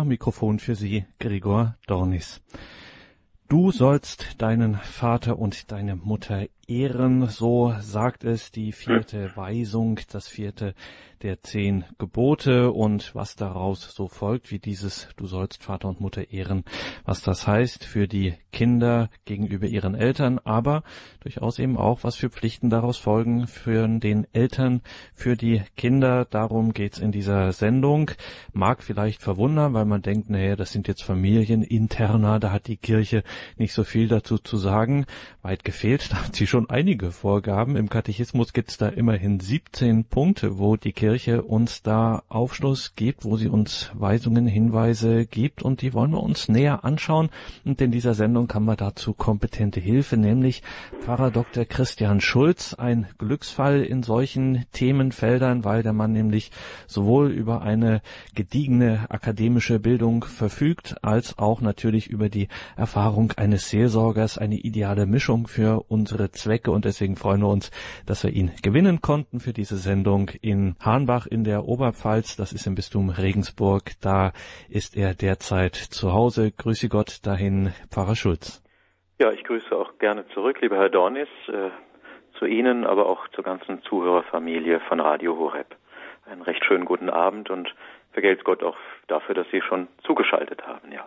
Am Mikrofon für Sie Gregor Dornis. Du sollst deinen Vater und deine Mutter ehren, so sagt es die vierte Weisung, das vierte der zehn Gebote und was daraus so folgt, wie dieses Du sollst Vater und Mutter ehren, was das heißt für die Kinder gegenüber ihren Eltern, aber durchaus eben auch, was für Pflichten daraus folgen für den Eltern, für die Kinder. Darum geht's in dieser Sendung. Mag vielleicht verwundern, weil man denkt, naja, das sind jetzt Familieninterner, da hat die Kirche nicht so viel dazu zu sagen. Weit gefehlt, da hat sie schon einige Vorgaben. Im Katechismus gibt's da immerhin 17 Punkte, wo die Kirche uns da Aufschluss gibt, wo sie uns Weisungen, Hinweise gibt und die wollen wir uns näher anschauen. Und in dieser Sendung haben wir dazu kompetente Hilfe, nämlich Pfarrer Dr. Christian Schulz, ein Glücksfall in solchen Themenfeldern, weil der Mann nämlich sowohl über eine gediegene akademische Bildung verfügt, als auch natürlich über die Erfahrung eines Seelsorgers, eine ideale Mischung für unsere Zwecke und deswegen freuen wir uns, dass wir ihn gewinnen konnten für diese Sendung in Hahn Hornbach in der Oberpfalz, das ist im Bistum Regensburg. Da ist er derzeit zu Hause. Grüße Gott dahin, Pfarrer Schulz. Ja, ich grüße auch gerne zurück, lieber Herr Dornis, äh, zu Ihnen, aber auch zur ganzen Zuhörerfamilie von Radio Horeb. Einen recht schönen guten Abend und vergelt's Gott auch dafür, dass Sie schon zugeschaltet haben, ja.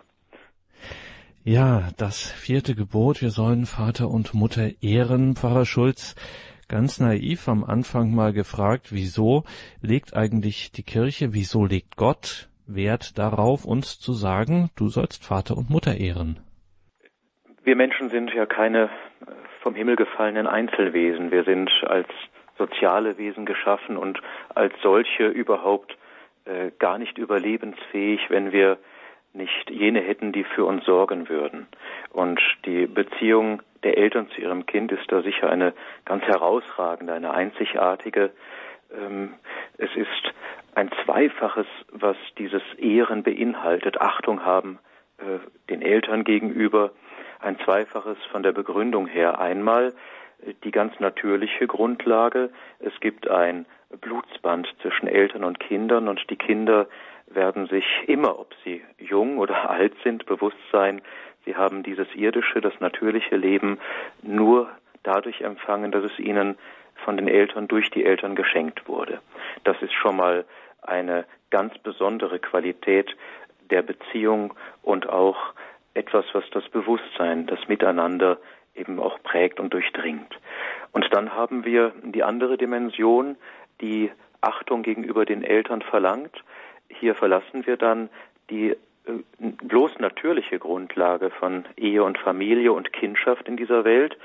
Ja, das vierte Gebot, wir sollen Vater und Mutter ehren, Pfarrer Schulz ganz naiv am Anfang mal gefragt, wieso legt eigentlich die Kirche, wieso legt Gott Wert darauf, uns zu sagen, du sollst Vater und Mutter ehren? Wir Menschen sind ja keine äh, vom Himmel gefallenen Einzelwesen. Wir sind als soziale Wesen geschaffen und als solche überhaupt äh, gar nicht überlebensfähig, wenn wir nicht jene hätten, die für uns sorgen würden. Und die Beziehung der Eltern zu ihrem Kind ist da sicher eine ganz herausragende, eine einzigartige. Ähm, es ist ein Zweifaches, was dieses Ehren beinhaltet, Achtung haben äh, den Eltern gegenüber, ein Zweifaches von der Begründung her. Einmal äh, die ganz natürliche Grundlage, es gibt ein Blutsband zwischen Eltern und Kindern und die Kinder werden sich immer, ob sie jung oder alt sind, bewusst sein, Sie haben dieses irdische, das natürliche Leben nur dadurch empfangen, dass es ihnen von den Eltern durch die Eltern geschenkt wurde. Das ist schon mal eine ganz besondere Qualität der Beziehung und auch etwas, was das Bewusstsein, das Miteinander eben auch prägt und durchdringt. Und dann haben wir die andere Dimension, die Achtung gegenüber den Eltern verlangt. Hier verlassen wir dann die äh, bloß natürliche Grundlage von Ehe und Familie und Kindschaft in dieser Welt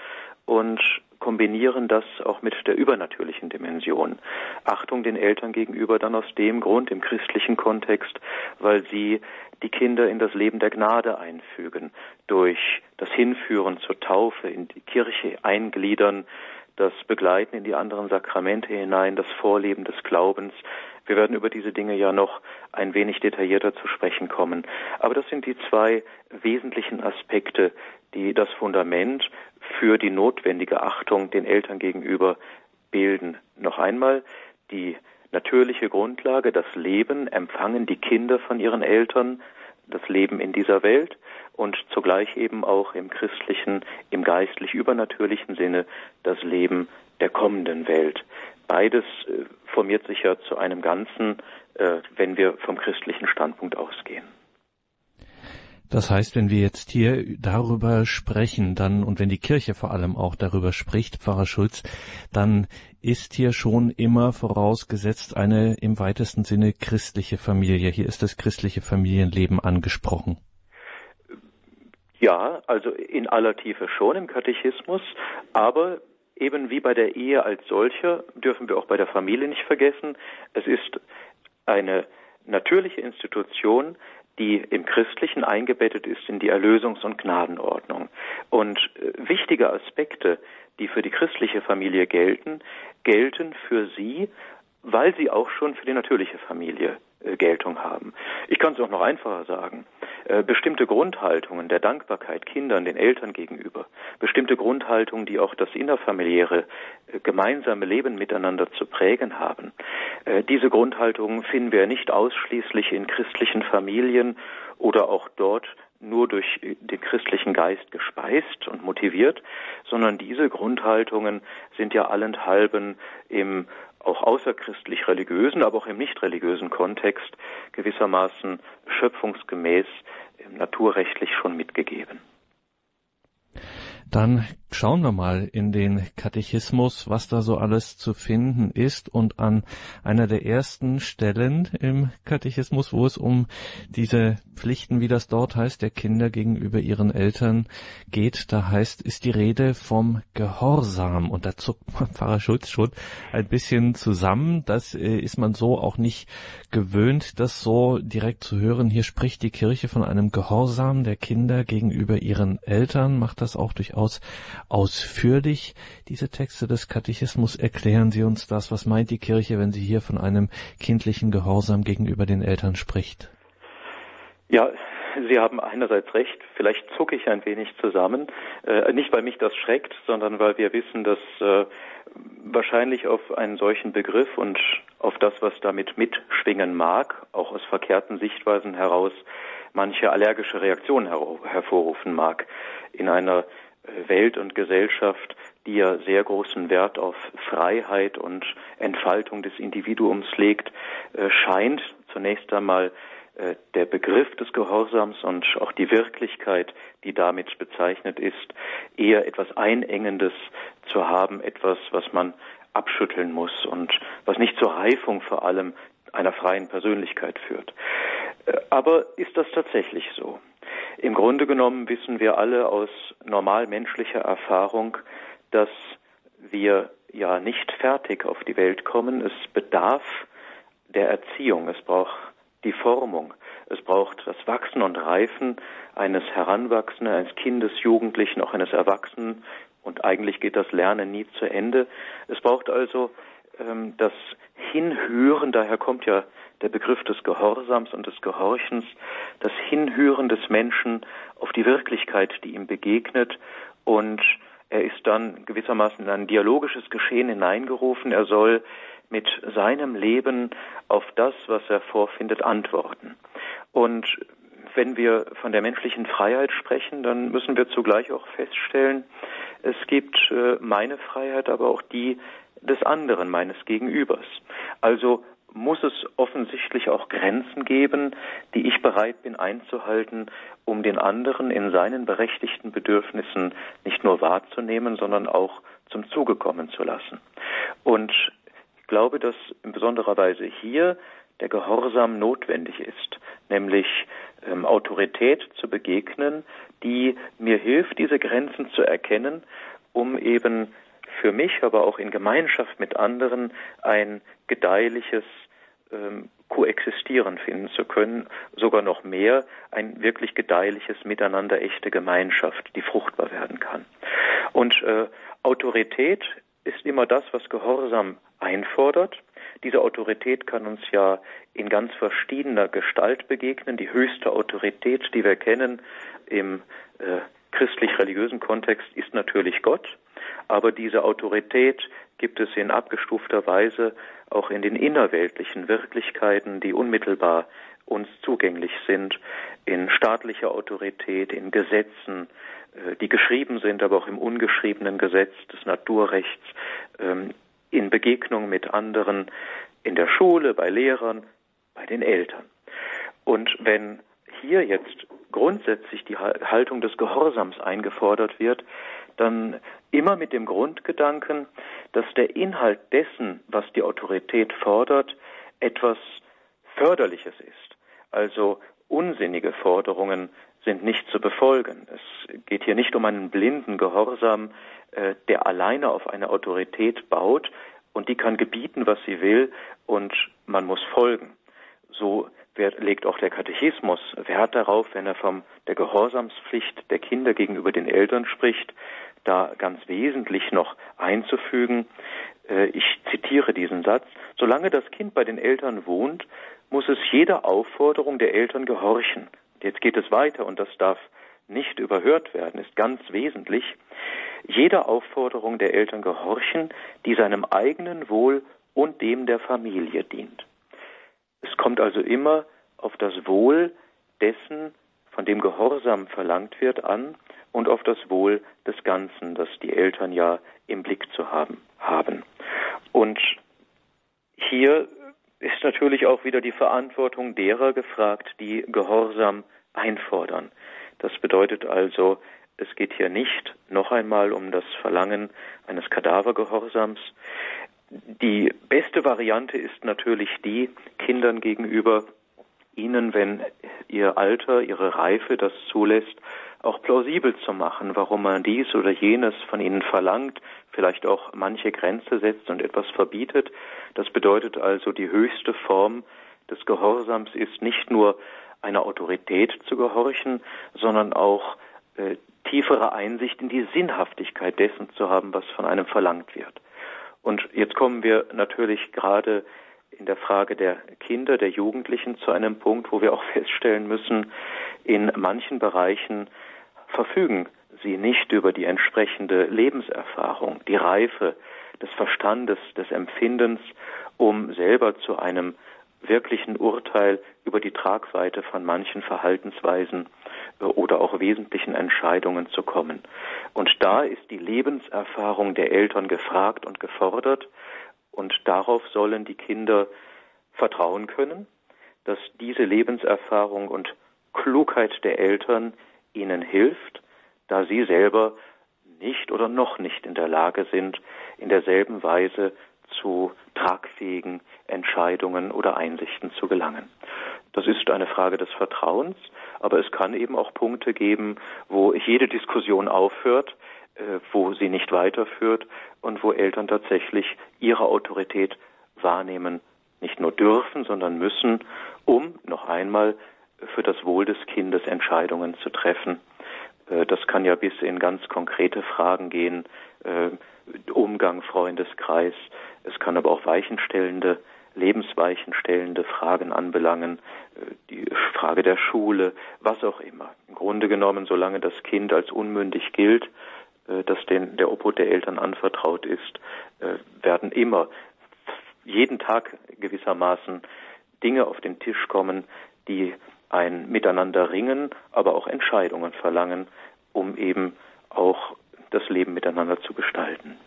und kombinieren das auch mit der übernatürlichen Dimension. Achtung den Eltern gegenüber dann aus dem Grund im christlichen Kontext, weil sie die Kinder in das Leben der Gnade einfügen, durch das Hinführen zur Taufe, in die Kirche eingliedern, das Begleiten in die anderen Sakramente hinein, das Vorleben des Glaubens, wir werden über diese Dinge ja noch ein wenig detaillierter zu sprechen kommen. Aber das sind die zwei wesentlichen Aspekte, die das Fundament für die notwendige Achtung den Eltern gegenüber bilden. Noch einmal die natürliche Grundlage, das Leben empfangen die Kinder von ihren Eltern, das Leben in dieser Welt und zugleich eben auch im christlichen, im geistlich übernatürlichen Sinne das Leben der kommenden Welt. Beides äh, formiert sich ja zu einem Ganzen, äh, wenn wir vom christlichen Standpunkt ausgehen. Das heißt, wenn wir jetzt hier darüber sprechen, dann, und wenn die Kirche vor allem auch darüber spricht, Pfarrer Schulz, dann ist hier schon immer vorausgesetzt eine im weitesten Sinne christliche Familie. Hier ist das christliche Familienleben angesprochen. Ja, also in aller Tiefe schon im Katechismus, aber Eben wie bei der Ehe als solche dürfen wir auch bei der Familie nicht vergessen. Es ist eine natürliche Institution, die im Christlichen eingebettet ist in die Erlösungs- und Gnadenordnung. Und äh, wichtige Aspekte, die für die christliche Familie gelten, gelten für sie, weil sie auch schon für die natürliche Familie äh, Geltung haben. Ich kann es auch noch einfacher sagen. äh, bestimmte Grundhaltungen der Dankbarkeit Kindern, den Eltern gegenüber, bestimmte Grundhaltungen, die auch das innerfamiliäre äh, gemeinsame Leben miteinander zu prägen haben. Äh, diese Grundhaltungen finden wir nicht ausschließlich in christlichen Familien oder auch dort nur durch den christlichen Geist gespeist und motiviert, sondern diese Grundhaltungen sind ja allenthalben im auch außerchristlich religiösen, aber auch im nicht religiösen Kontext gewissermaßen schöpfungsgemäß naturrechtlich schon mitgegeben. Dann schauen wir mal in den Katechismus, was da so alles zu finden ist. Und an einer der ersten Stellen im Katechismus, wo es um diese Pflichten, wie das dort heißt, der Kinder gegenüber ihren Eltern geht, da heißt, ist die Rede vom Gehorsam. Und da zuckt Pfarrer Schulz schon ein bisschen zusammen. Das äh, ist man so auch nicht gewöhnt, das so direkt zu hören. Hier spricht die Kirche von einem Gehorsam der Kinder gegenüber ihren Eltern, macht das auch durchaus durchaus ausführlich. Diese Texte des Katechismus erklären Sie uns das. Was meint die Kirche, wenn sie hier von einem kindlichen Gehorsam gegenüber den Eltern spricht? Ja, Sie haben einerseits recht, vielleicht zucke ich ein wenig zusammen, äh, nicht weil mich das schreckt, sondern weil wir wissen, dass äh, wahrscheinlich auf einen solchen Begriff und auf das, was damit mitschwingen mag, auch aus verkehrten Sichtweisen heraus, manche allergische Reaktionen her hervorrufen mag. In einer Welt und Gesellschaft, die ja sehr großen Wert auf Freiheit und Entfaltung des Individuums legt, äh, scheint zunächst einmal äh, der Begriff des Gehorsams und auch die Wirklichkeit, die damit bezeichnet ist, eher etwas Einengendes zu haben, etwas, was man abschütteln muss und was nicht zur Reifung vor allem einer freien Persönlichkeit führt. Äh, aber ist das tatsächlich so? Im Grunde genommen wissen wir alle aus normal menschlicher Erfahrung, dass wir ja nicht fertig auf die Welt kommen. Es bedarf der Erziehung, es braucht die Formung, es braucht das Wachsen und Reifen eines Heranwachsenden, eines Kindes, Jugendlichen, auch eines Erwachsenen. Und eigentlich geht das Lernen nie zu Ende. Es braucht also ähm, das Hinhören, daher kommt ja der Begriff des Gehorsams und des Gehorchens, das Hinhören des Menschen auf die Wirklichkeit, die ihm begegnet und er ist dann gewissermaßen in ein dialogisches Geschehen hineingerufen. Er soll mit seinem Leben auf das, was er vorfindet, antworten. Und wenn wir von der menschlichen Freiheit sprechen, dann müssen wir zugleich auch feststellen, es gibt äh, meine Freiheit, aber auch die des anderen, meines Gegenübers. Also muss es offensichtlich auch Grenzen geben, die ich bereit bin einzuhalten, um den anderen in seinen berechtigten Bedürfnissen nicht nur wahrzunehmen, sondern auch zum Zuge kommen zu lassen. Und ich glaube, dass in besonderer Weise hier der Gehorsam notwendig ist, nämlich ähm, Autorität zu begegnen, die mir hilft, diese Grenzen zu erkennen, um eben für mich, aber auch in Gemeinschaft mit anderen ein gedeihliches ähm, Koexistieren finden zu können, sogar noch mehr ein wirklich gedeihliches Miteinander, echte Gemeinschaft, die fruchtbar werden kann. Und äh, Autorität ist immer das, was Gehorsam einfordert. Diese Autorität kann uns ja in ganz verschiedener Gestalt begegnen. Die höchste Autorität, die wir kennen im äh, christlich-religiösen Kontext, ist natürlich Gott. Aber diese Autorität gibt es in abgestufter Weise auch in den innerweltlichen Wirklichkeiten, die unmittelbar uns zugänglich sind, in staatlicher Autorität, in Gesetzen, äh, die geschrieben sind, aber auch im ungeschriebenen Gesetz des Naturrechts, ähm, in Begegnung mit anderen, in der Schule, bei Lehrern, bei den Eltern. Und wenn hier jetzt grundsätzlich die Haltung des Gehorsams eingefordert wird, dann immer mit dem Grundgedanken, dass der Inhalt dessen, was die Autorität fordert, etwas Förderliches ist. Also unsinnige Forderungen sind nicht zu befolgen. Es geht hier nicht um einen blinden Gehorsam, äh, der alleine auf eine Autorität baut und die kann gebieten, was sie will und man muss folgen. So legt auch der Katechismus Wert darauf, wenn er von der Gehorsamspflicht der Kinder gegenüber den Eltern spricht, da ganz wesentlich noch einzufügen. Äh, ich zitiere diesen Satz. Solange das Kind bei den Eltern wohnt, muss es jeder Aufforderung der Eltern gehorchen, jetzt geht es weiter und das darf nicht überhört werden, ist ganz wesentlich, jeder Aufforderung der Eltern gehorchen, die seinem eigenen Wohl und dem der Familie dient. Es kommt also immer auf das Wohl dessen, von dem Gehorsam verlangt wird, an und auf das Wohl des Ganzen, das die Eltern ja im Blick zu haben haben. Und hier ist natürlich auch wieder die Verantwortung derer gefragt, die Gehorsam einfordern. Das bedeutet also, es geht hier nicht noch einmal um das Verlangen eines Kadavergehorsams. Die beste Variante ist natürlich die, Kindern gegenüber ihnen, wenn ihr Alter, ihre Reife das zulässt, auch plausibel zu machen, warum man dies oder jenes von ihnen verlangt, vielleicht auch manche Grenze setzt und etwas verbietet. Das bedeutet also, die höchste Form des Gehorsams ist nicht nur einer Autorität zu gehorchen, sondern auch äh, tiefere Einsicht in die Sinnhaftigkeit dessen zu haben, was von einem verlangt wird. Und jetzt kommen wir natürlich gerade in der Frage der Kinder, der Jugendlichen zu einem Punkt, wo wir auch feststellen müssen, in manchen Bereichen verfügen sie nicht über die entsprechende Lebenserfahrung, die Reife des Verstandes, des Empfindens, um selber zu einem wirklichen Urteil über die Tragweite von manchen Verhaltensweisen äh, oder auch wesentlichen Entscheidungen zu kommen. Und da ist die Lebenserfahrung der Eltern gefragt und gefordert, und darauf sollen die Kinder vertrauen können, dass diese Lebenserfahrung und Klugheit der Eltern ihnen hilft, da sie selber nicht oder noch nicht in der Lage sind, in derselben Weise zu tragfähigen Entscheidungen oder Einsichten zu gelangen. Das ist eine Frage des Vertrauens, aber es kann eben auch Punkte geben, wo jede Diskussion aufhört, äh, wo sie nicht weiterführt und wo Eltern tatsächlich ihre Autorität wahrnehmen, nicht nur dürfen, sondern müssen, um noch einmal für das Wohl des Kindes Entscheidungen zu treffen. Äh, das kann ja bis in ganz konkrete Fragen gehen, äh, Umgang, Freundeskreis. Es kann aber auch weichenstellende, lebensweichenstellende Fragen anbelangen, die Frage der Schule, was auch immer. Im Grunde genommen, solange das Kind als unmündig gilt, äh, das den, der Obhut der Eltern anvertraut ist, äh, werden immer jeden Tag gewissermaßen Dinge auf den Tisch kommen, die ein Miteinander ringen, aber auch Entscheidungen verlangen, um eben auch das Leben miteinander zu gestalten.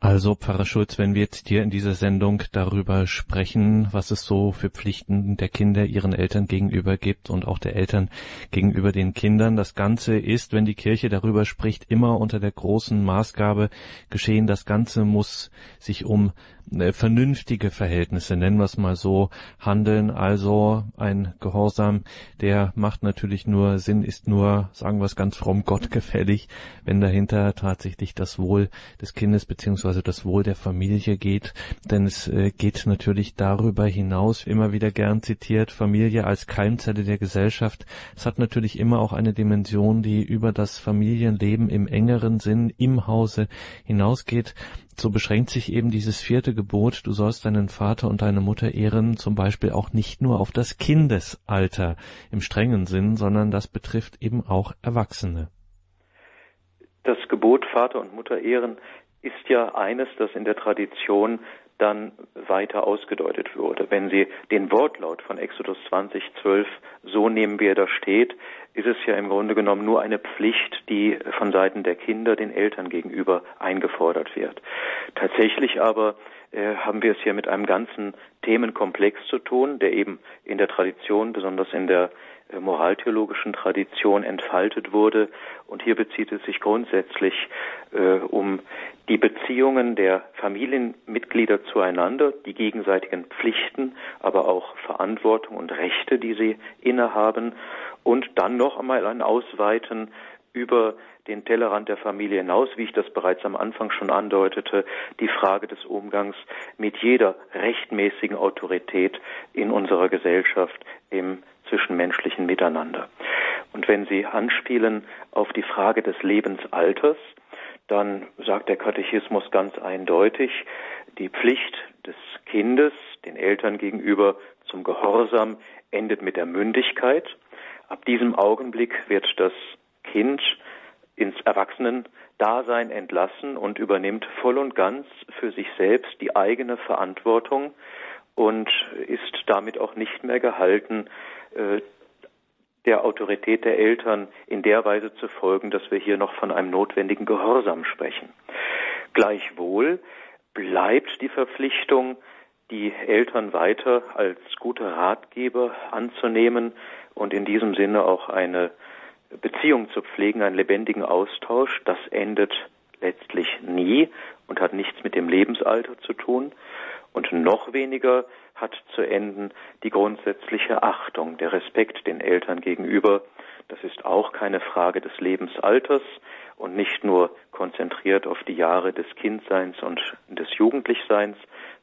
Also, Pfarrer Schulz, wenn wir jetzt hier in dieser Sendung darüber sprechen, was es so für Pflichten der Kinder ihren Eltern gegenüber gibt und auch der Eltern gegenüber den Kindern, das Ganze ist, wenn die Kirche darüber spricht, immer unter der großen Maßgabe geschehen. Das Ganze muss sich um vernünftige Verhältnisse, nennen wir es mal so, handeln. Also ein Gehorsam, der macht natürlich nur Sinn, ist nur, sagen wir es ganz fromm, Gott gefällig, wenn dahinter tatsächlich das Wohl des Kindes beziehungsweise das Wohl der Familie geht. Denn es äh, geht natürlich darüber hinaus, immer wieder gern zitiert, Familie als Keimzelle der Gesellschaft. Es hat natürlich immer auch eine Dimension, die über das Familienleben im engeren Sinn im Hause hinausgeht so beschränkt sich eben dieses vierte Gebot, du sollst deinen Vater und deine Mutter ehren, zum Beispiel auch nicht nur auf das Kindesalter im strengen Sinn, sondern das betrifft eben auch Erwachsene. Das Gebot Vater und Mutter ehren ist ja eines, das in der Tradition dann weiter ausgedeutet wurde. Wenn Sie den Wortlaut von Exodus 20, 12 so nehmen, wie er da steht, ist es ja im Grunde genommen nur eine Pflicht, die von Seiten der Kinder den Eltern gegenüber eingefordert wird. Tatsächlich aber äh, haben wir es hier mit einem ganzen Themenkomplex zu tun, der eben in der Tradition, besonders in der moraltheologischen Tradition entfaltet wurde. Und hier bezieht es sich grundsätzlich äh, um die Beziehungen der Familienmitglieder zueinander, die gegenseitigen Pflichten, aber auch Verantwortung und Rechte, die sie innehaben. Und dann noch einmal ein Ausweiten über den Tellerrand der Familie hinaus, wie ich das bereits am Anfang schon andeutete, die Frage des Umgangs mit jeder rechtmäßigen Autorität in unserer Gesellschaft im zwischenmenschlichen Miteinander. Und wenn Sie anspielen auf die Frage des Lebensalters, dann sagt der Katechismus ganz eindeutig, die Pflicht des Kindes den Eltern gegenüber zum Gehorsam endet mit der Mündigkeit. Ab diesem Augenblick wird das Kind ins Erwachsenen-Dasein entlassen und übernimmt voll und ganz für sich selbst die eigene Verantwortung und ist damit auch nicht mehr gehalten, der Autorität der Eltern in der Weise zu folgen, dass wir hier noch von einem notwendigen Gehorsam sprechen. Gleichwohl bleibt die Verpflichtung, die Eltern weiter als gute Ratgeber anzunehmen und in diesem Sinne auch eine Beziehung zu pflegen, einen lebendigen Austausch. Das endet letztlich nie und hat nichts mit dem Lebensalter zu tun. Und noch weniger hat zu enden die grundsätzliche Achtung, der Respekt den Eltern gegenüber. Das ist auch keine Frage des Lebensalters und nicht nur konzentriert auf die Jahre des Kindseins und des Jugendlichseins,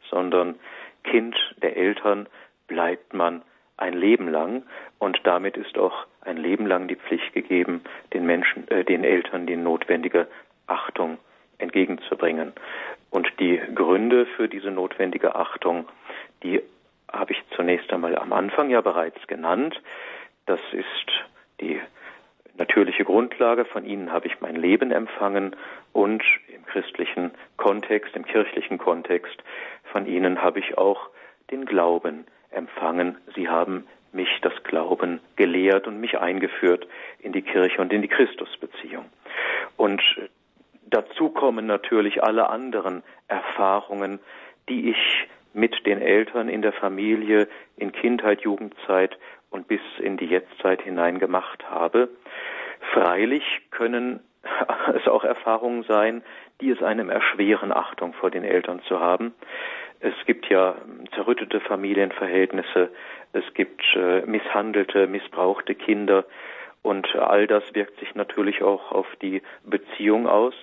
sondern Kind der Eltern bleibt man ein Leben lang und damit ist auch ein Leben lang die Pflicht gegeben, den Menschen, äh, den Eltern die notwendige Achtung entgegenzubringen. Und die Gründe für diese notwendige Achtung, die habe ich zunächst einmal am Anfang ja bereits genannt. Das ist die natürliche Grundlage. Von ihnen habe ich mein Leben empfangen und im christlichen Kontext, im kirchlichen Kontext, von ihnen habe ich auch den Glauben empfangen. Sie haben mich das Glauben gelehrt und mich eingeführt in die Kirche und in die Christusbeziehung. Und dazu kommen natürlich alle anderen Erfahrungen, die ich mit den Eltern in der Familie, in Kindheit, Jugendzeit und bis in die Jetztzeit hinein gemacht habe. Freilich können es auch Erfahrungen sein, die es einem erschweren, Achtung vor den Eltern zu haben. Es gibt ja zerrüttete Familienverhältnisse, es gibt äh, misshandelte, missbrauchte Kinder und all das wirkt sich natürlich auch auf die Beziehung aus,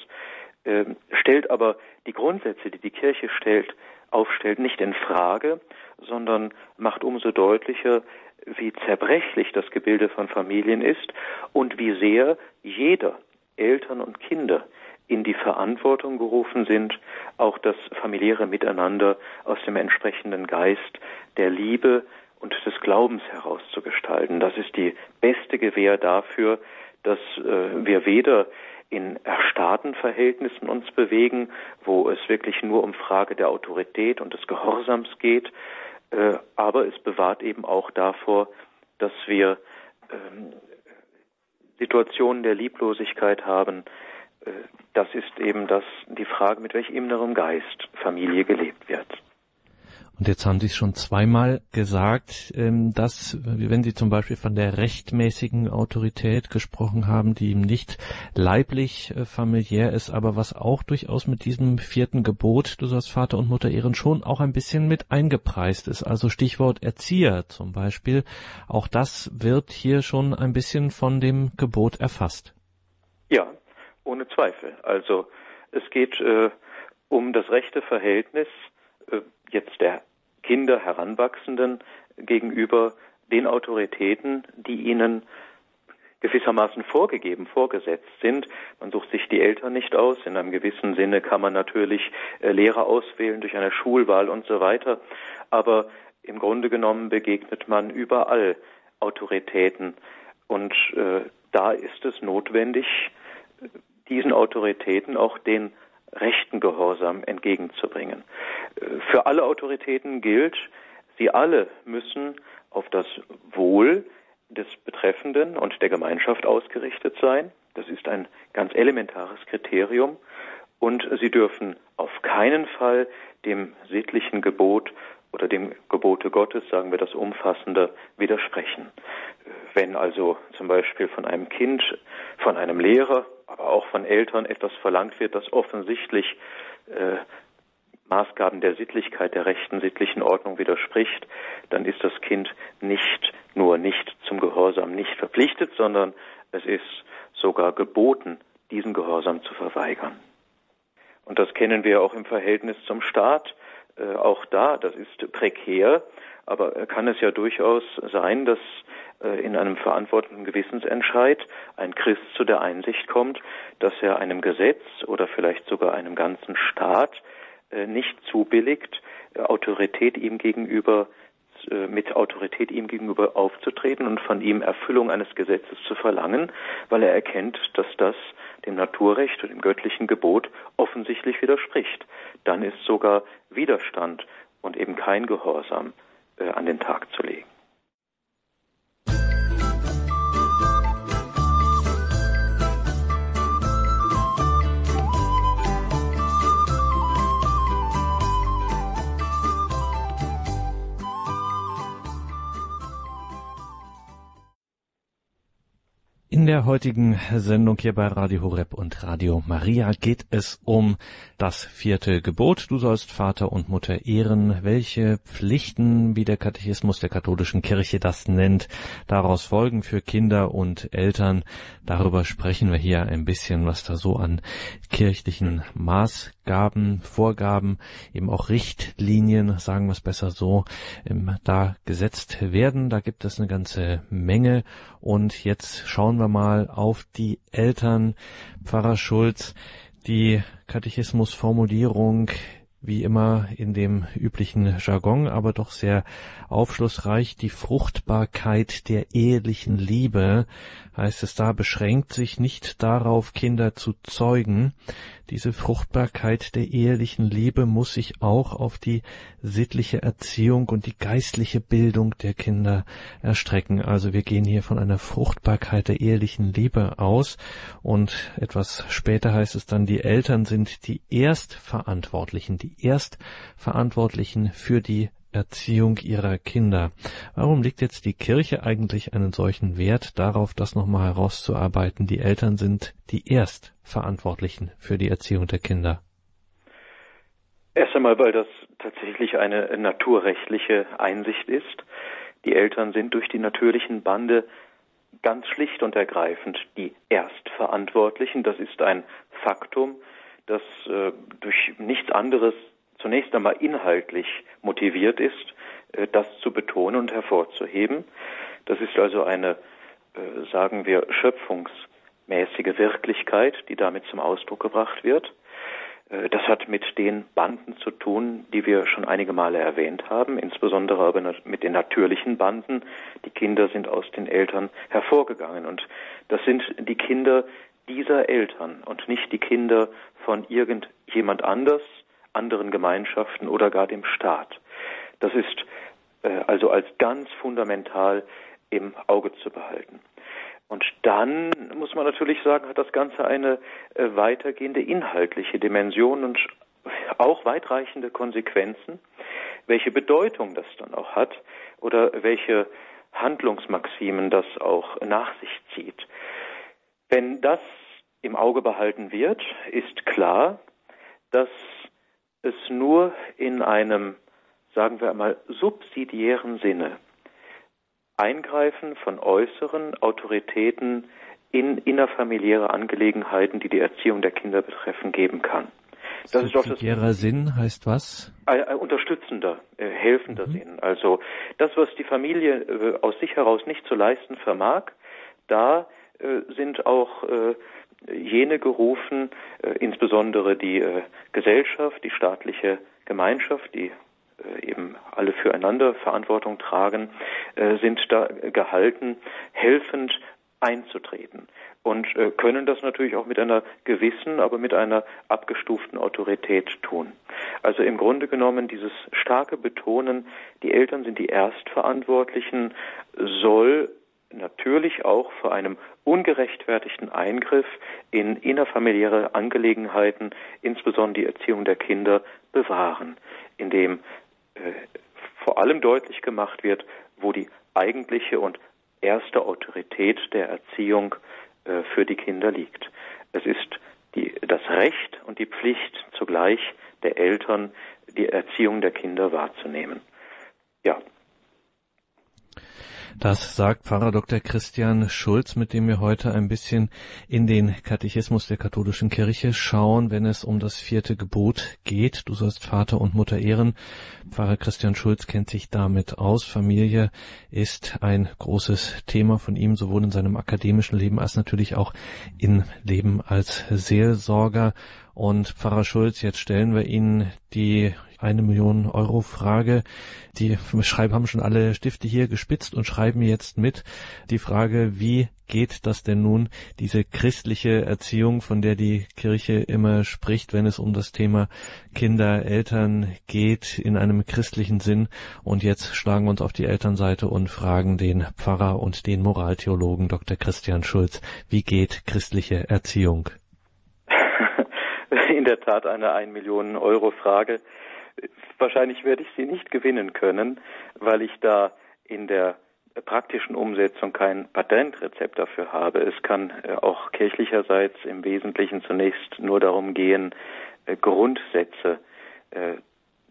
äh, stellt aber die Grundsätze, die die Kirche stellt, aufstellt, nicht in Frage, sondern macht umso deutlicher, wie zerbrechlich das Gebilde von Familien ist und wie sehr jeder, Eltern und Kinder, in die Verantwortung gerufen sind, auch das familiäre Miteinander aus dem entsprechenden Geist der Liebe und des Glaubens herauszugestalten. Das ist die beste Gewähr dafür, dass äh, wir weder in erstarrten Verhältnissen uns bewegen, wo es wirklich nur um Frage der Autorität und des Gehorsams geht, äh, aber es bewahrt eben auch davor, dass wir ähm, Situationen der Lieblosigkeit haben, äh, das ist eben das, die Frage, mit welchem innerem Geist Familie gelebt wird. Und jetzt haben Sie es schon zweimal gesagt, ähm, dass, wenn Sie zum Beispiel von der rechtmäßigen Autorität gesprochen haben, die ihm nicht leiblich äh, familiär ist, aber was auch durchaus mit diesem vierten Gebot, du sollst Vater und Mutter ehren, schon auch ein bisschen mit eingepreist ist. Also Stichwort Erzieher zum Beispiel. Auch das wird hier schon ein bisschen von dem Gebot erfasst. Ja, ohne Zweifel. Also es geht äh, um das rechte Verhältnis äh, jetzt der Kinder, Heranwachsenden gegenüber den Autoritäten, die ihnen gewissermaßen vorgegeben, vorgesetzt sind. Man sucht sich die Eltern nicht aus. In einem gewissen Sinne kann man natürlich äh, Lehrer auswählen durch eine Schulwahl und so weiter. Aber im Grunde genommen begegnet man überall Autoritäten. Und äh, da ist es notwendig, diesen Autoritäten auch den rechten Gehorsam entgegenzubringen. Für alle Autoritäten gilt, sie alle müssen auf das Wohl des Betreffenden und der Gemeinschaft ausgerichtet sein. Das ist ein ganz elementares Kriterium. Und sie dürfen auf keinen Fall dem sittlichen Gebot oder dem Gebote Gottes, sagen wir das umfassender, widersprechen. Wenn also zum Beispiel von einem Kind, von einem Lehrer, aber auch von Eltern etwas verlangt wird, das offensichtlich äh, Maßgaben der Sittlichkeit, der rechten sittlichen Ordnung widerspricht, dann ist das Kind nicht nur nicht zum Gehorsam nicht verpflichtet, sondern es ist sogar geboten, diesen Gehorsam zu verweigern. Und das kennen wir auch im Verhältnis zum Staat. Äh, auch da, das ist prekär, aber kann es ja durchaus sein, dass äh, in einem verantwortlichen Gewissensentscheid ein Christ zu der Einsicht kommt, dass er einem Gesetz oder vielleicht sogar einem ganzen Staat äh, nicht zubilligt, Autorität ihm gegenüber mit Autorität ihm gegenüber aufzutreten und von ihm Erfüllung eines Gesetzes zu verlangen, weil er erkennt, dass das dem Naturrecht und dem göttlichen Gebot offensichtlich widerspricht. Dann ist sogar Widerstand und eben kein Gehorsam äh, an den Tag zu legen. In der heutigen Sendung hier bei Radio Horeb und Radio Maria geht es um das vierte Gebot. Du sollst Vater und Mutter ehren. Welche Pflichten, wie der Katechismus der katholischen Kirche das nennt, daraus folgen für Kinder und Eltern. Darüber sprechen wir hier ein bisschen, was da so an kirchlichen Maßgaben, Vorgaben, eben auch Richtlinien, sagen wir es besser so, ähm, da gesetzt werden. Da gibt es eine ganze Menge. Und jetzt schauen wir mal auf die Eltern. Pfarrer Schulz, die Katechismusformulierung wie immer in dem üblichen Jargon, aber doch sehr aufschlussreich. Die Fruchtbarkeit der ehelichen Liebe, heißt es da, beschränkt sich nicht darauf, Kinder zu zeugen. Diese Fruchtbarkeit der ehelichen Liebe muss sich auch auf die sittliche Erziehung und die geistliche Bildung der Kinder erstrecken. Also wir gehen hier von einer Fruchtbarkeit der ehelichen Liebe aus und etwas später heißt es dann, die Eltern sind die Erstverantwortlichen, die Erstverantwortlichen für die Erziehung ihrer Kinder. Warum legt jetzt die Kirche eigentlich einen solchen Wert darauf, das nochmal herauszuarbeiten? Die Eltern sind die Erstverantwortlichen für die Erziehung der Kinder. Erst einmal, weil das tatsächlich eine naturrechtliche Einsicht ist. Die Eltern sind durch die natürlichen Bande ganz schlicht und ergreifend die Erstverantwortlichen. Das ist ein Faktum, das äh, durch nichts anderes zunächst einmal inhaltlich motiviert ist, äh, das zu betonen und hervorzuheben. Das ist also eine, äh, sagen wir, schöpfungsmäßige Wirklichkeit, die damit zum Ausdruck gebracht wird. Äh, das hat mit den Banden zu tun, die wir schon einige Male erwähnt haben, insbesondere aber mit den natürlichen Banden. Die Kinder sind aus den Eltern hervorgegangen und das sind die Kinder dieser Eltern und nicht die Kinder von irgendjemand anders, anderen Gemeinschaften oder gar dem Staat. Das ist äh, also als ganz fundamental im Auge zu behalten. Und dann muss man natürlich sagen, hat das Ganze eine äh, weitergehende inhaltliche Dimension und auch weitreichende Konsequenzen, welche Bedeutung das dann auch hat oder welche Handlungsmaximen das auch nach sich zieht. Wenn das im Auge behalten wird, ist klar, dass es nur in einem, sagen wir einmal, subsidiären Sinne Eingreifen von äußeren Autoritäten in innerfamiliäre Angelegenheiten, die die Erziehung der Kinder betreffen, geben kann. Das ist doch das Sinn heißt was? Ein, ein unterstützender, äh, helfender mhm. Sinn. Also das, was die Familie äh, aus sich heraus nicht zu leisten vermag, da äh, sind auch äh, jene gerufen, äh, insbesondere die äh, Gesellschaft, die staatliche Gemeinschaft, die äh, eben alle füreinander Verantwortung tragen, äh, sind da gehalten, helfend einzutreten und äh, können das natürlich auch mit einer gewissen, aber mit einer abgestuften Autorität tun. Also im Grunde genommen dieses starke Betonen, die Eltern sind die Erstverantwortlichen, soll natürlich auch vor einem ungerechtfertigten Eingriff in innerfamiliäre Angelegenheiten, insbesondere die Erziehung der Kinder, bewahren, indem äh, vor allem deutlich gemacht wird, wo die eigentliche und erste Autorität der Erziehung äh, für die Kinder liegt. Es ist die, das Recht und die Pflicht zugleich der Eltern, die Erziehung der Kinder wahrzunehmen. Ja, das sagt Pfarrer Dr. Christian Schulz, mit dem wir heute ein bisschen in den Katechismus der katholischen Kirche schauen, wenn es um das vierte Gebot geht. Du sollst Vater und Mutter ehren. Pfarrer Christian Schulz kennt sich damit aus. Familie ist ein großes Thema von ihm, sowohl in seinem akademischen Leben als natürlich auch im Leben als Seelsorger. Und Pfarrer Schulz, jetzt stellen wir Ihnen die eine Million Euro Frage. Die schreiben, haben schon alle Stifte hier gespitzt und schreiben jetzt mit die Frage, wie geht das denn nun, diese christliche Erziehung, von der die Kirche immer spricht, wenn es um das Thema Kinder, Eltern geht, in einem christlichen Sinn. Und jetzt schlagen wir uns auf die Elternseite und fragen den Pfarrer und den Moraltheologen Dr. Christian Schulz, wie geht christliche Erziehung? In der Tat eine 1 Millionen Euro Frage. Wahrscheinlich werde ich sie nicht gewinnen können, weil ich da in der praktischen Umsetzung kein Patentrezept dafür habe. Es kann äh, auch kirchlicherseits im Wesentlichen zunächst nur darum gehen, äh, Grundsätze äh,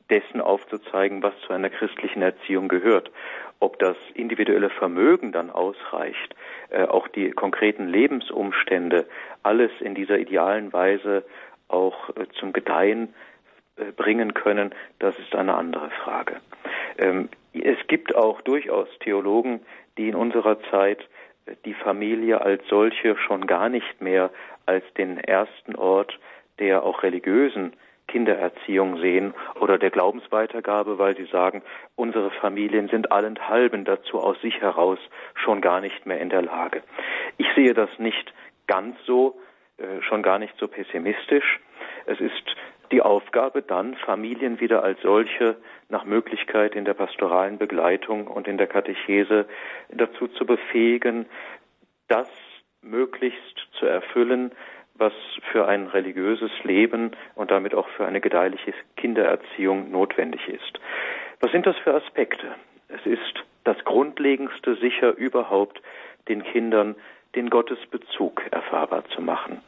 dessen aufzuzeigen, was zu einer christlichen Erziehung gehört. Ob das individuelle Vermögen dann ausreicht, auch die konkreten Lebensumstände, alles in dieser idealen Weise auch zum Gedeihen bringen können, das ist eine andere Frage. Ähm, es gibt auch durchaus Theologen, die in unserer Zeit die Familie als solche schon gar nicht mehr als den ersten Ort der auch religiösen Kindererziehung sehen oder der Glaubensweitergabe, weil sie sagen, unsere Familien sind allenthalben dazu aus sich heraus schon gar nicht mehr in der Lage. Ich sehe das nicht ganz so, äh, schon gar nicht so pessimistisch. Es ist die Aufgabe dann, Familien wieder als solche nach Möglichkeit in der pastoralen Begleitung und in der Katechese dazu zu befähigen, das möglichst zu erfüllen, was für ein religiöses Leben und damit auch für eine gedeihliche Kindererziehung notwendig ist. Was sind das für Aspekte? Es ist das Grundlegendste sicher überhaupt, den Kindern den Gottesbezug erfahrbar zu machen.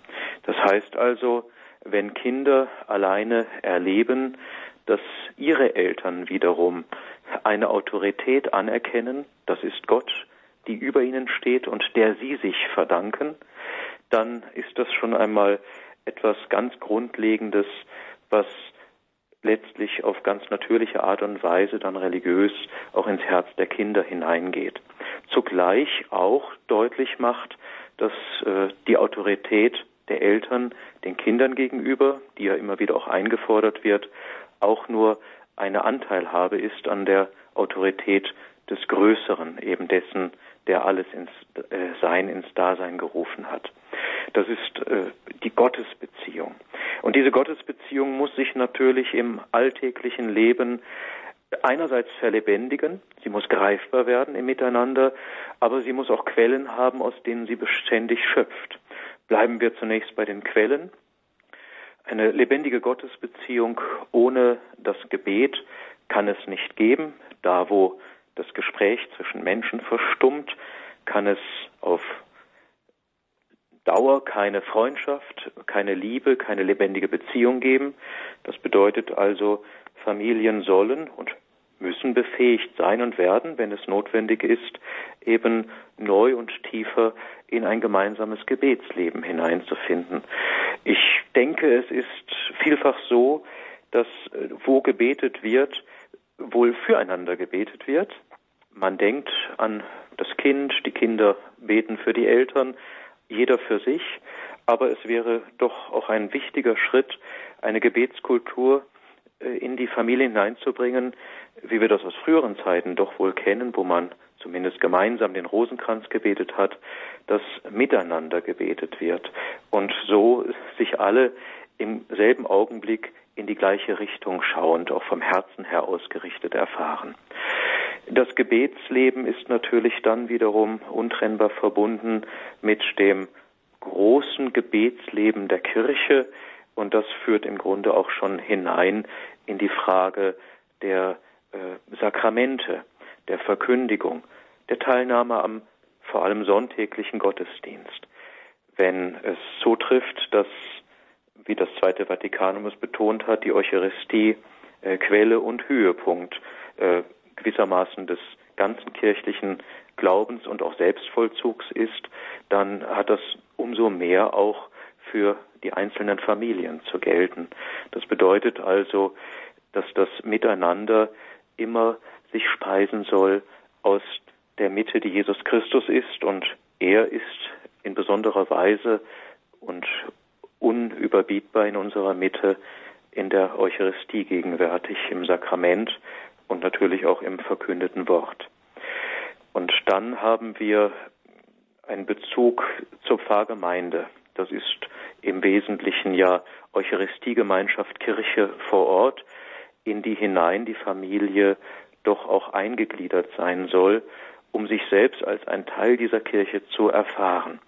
Das heißt also, wenn Kinder alleine erleben, dass ihre Eltern wiederum eine Autorität anerkennen, das ist Gott, die über ihnen steht und der sie sich verdanken, dann ist das schon einmal etwas ganz Grundlegendes, was letztlich auf ganz natürliche Art und Weise dann religiös auch ins Herz der Kinder hineingeht. Zugleich auch deutlich macht, dass äh, die Autorität der Eltern den Kindern gegenüber, die ja immer wieder auch eingefordert wird, auch nur eine Anteilhabe ist an der Autorität des Größeren, eben dessen, der alles ins äh, Sein, ins Dasein gerufen hat. Das ist äh, die Gottesbeziehung. Und diese Gottesbeziehung muss sich natürlich im alltäglichen Leben einerseits verlebendigen, sie muss greifbar werden im Miteinander, aber sie muss auch Quellen haben, aus denen sie beständig schöpft. Bleiben wir zunächst bei den Quellen. Eine lebendige Gottesbeziehung ohne das Gebet kann es nicht geben. Da, wo das Gespräch zwischen Menschen verstummt, kann es auf Dauer keine Freundschaft, keine Liebe, keine lebendige Beziehung geben. Das bedeutet also, Familien sollen und müssen befähigt sein und werden, wenn es notwendig ist, eben neu und tiefer in ein gemeinsames Gebetsleben hineinzufinden. Ich denke, es ist vielfach so, dass äh, wo gebetet wird, wohl füreinander gebetet wird. Man denkt an das Kind, die Kinder beten für die Eltern, jeder für sich, aber es wäre doch auch ein wichtiger Schritt, eine Gebetskultur äh, in die Familie hineinzubringen, wie wir das aus früheren Zeiten doch wohl kennen, wo man zumindest gemeinsam den Rosenkranz gebetet hat, dass miteinander gebetet wird und so sich alle im selben Augenblick in die gleiche Richtung schauend, auch vom Herzen her ausgerichtet erfahren. Das Gebetsleben ist natürlich dann wiederum untrennbar verbunden mit dem großen Gebetsleben der Kirche und das führt im Grunde auch schon hinein in die Frage der äh, Sakramente, der Verkündigung, der Teilnahme am vor allem sonntäglichen Gottesdienst. Wenn es so trifft, dass, wie das Zweite Vatikanum es betont hat, die Eucharistie äh, Quelle und Höhepunkt äh, gewissermaßen des ganzen kirchlichen Glaubens und auch Selbstvollzugs ist, dann hat das umso mehr auch für die einzelnen Familien zu gelten. Das bedeutet also, dass das Miteinander immer sich speisen soll aus der Mitte, die Jesus Christus ist und er ist in besonderer Weise und unüberbietbar in unserer Mitte in der Eucharistie gegenwärtig, im Sakrament und natürlich auch im verkündeten Wort. Und dann haben wir einen Bezug zur Pfarrgemeinde. Das ist im Wesentlichen ja Eucharistiegemeinschaft Kirche vor Ort, in die hinein die Familie doch auch eingegliedert sein soll, um sich selbst als ein Teil dieser Kirche zu erfahren.